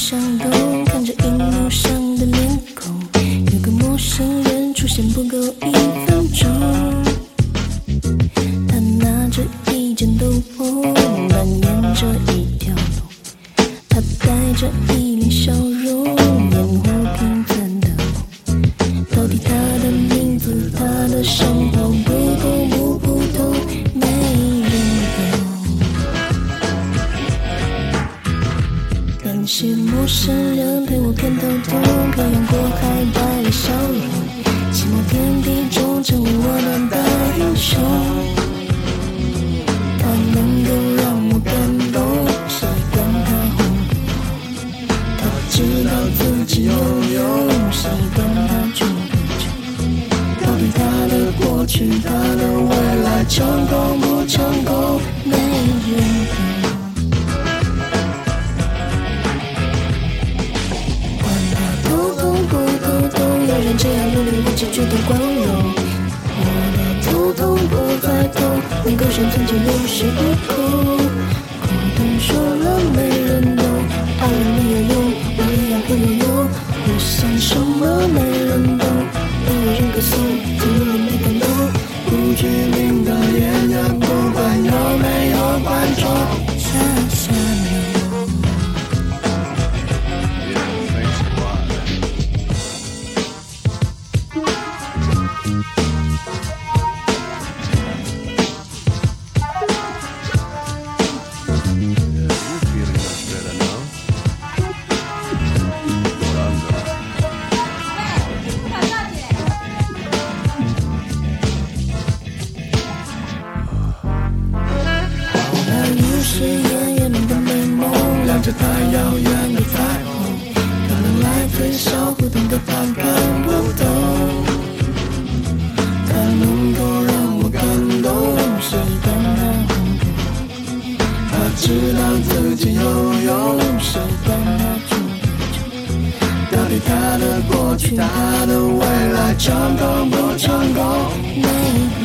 上动，看着荧幕上的面孔，有个陌生人出现不够一分钟。陌生人陪我看透透，漂洋过海带来笑容，这样努力，一直觉得光荣。我的头痛不再痛，能够生存就有恃无恐。苦痛说了没人懂，爱人没有用，我一样会有用。我想什么没人懂，没有人歌颂，是演员们的美梦，亮着它遥远的彩虹，可能来自小胡同的他看不懂，它能够让我感动，谁管它红不红？他知道自己有用，谁管他穷不穷？到底他的过去，他的未来，成功不成功，没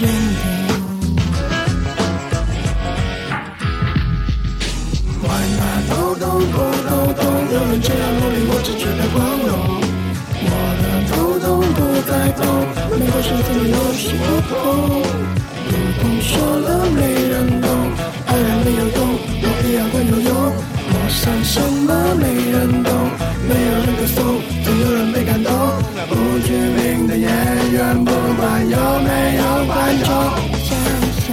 人痛，能够生存的有恃无恐。不痛说了没人懂，爱人没有用，我一样会有用。我想什么没人懂，没有人歌颂，总有人被感动。不知名的演员，不管有没有观众，下下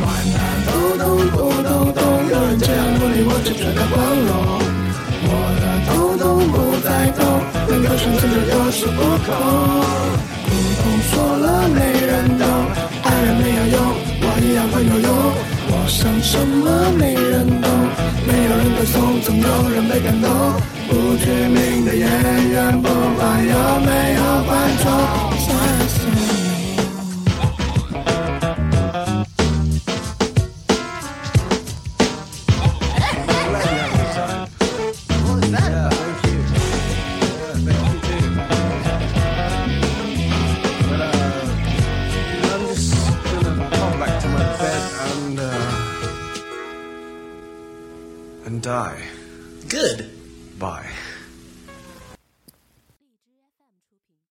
管他头痛不懂懂，有人这样努力，我只觉得光荣。能够生存就有恃无恐。不说了没人懂，爱人没有用，我一样很有用。我想什么没人懂，没有人歌颂，总有人被感动。不具名的演 and die. Good. Bye.